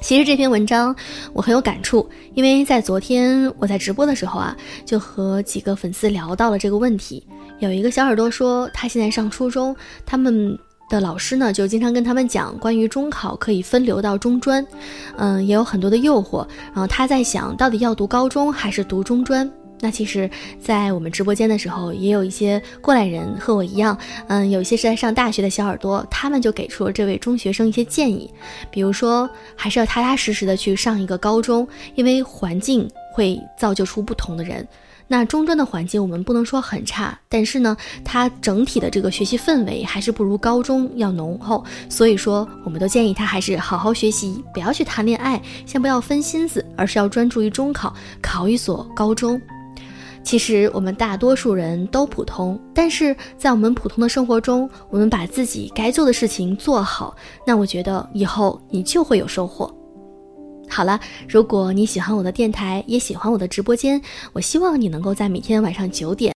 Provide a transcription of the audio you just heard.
其实这篇文章我很有感触，因为在昨天我在直播的时候啊，就和几个粉丝聊到了这个问题。有一个小耳朵说，他现在上初中，他们的老师呢就经常跟他们讲关于中考可以分流到中专，嗯，也有很多的诱惑。然后他在想到底要读高中还是读中专。那其实，在我们直播间的时候，也有一些过来人和我一样，嗯，有一些是在上大学的小耳朵，他们就给出了这位中学生一些建议，比如说，还是要踏踏实实的去上一个高中，因为环境会造就出不同的人。那中专的环境我们不能说很差，但是呢，它整体的这个学习氛围还是不如高中要浓厚，所以说，我们都建议他还是好好学习，不要去谈恋爱，先不要分心思，而是要专注于中考，考一所高中。其实我们大多数人都普通，但是在我们普通的生活中，我们把自己该做的事情做好，那我觉得以后你就会有收获。好了，如果你喜欢我的电台，也喜欢我的直播间，我希望你能够在每天晚上九点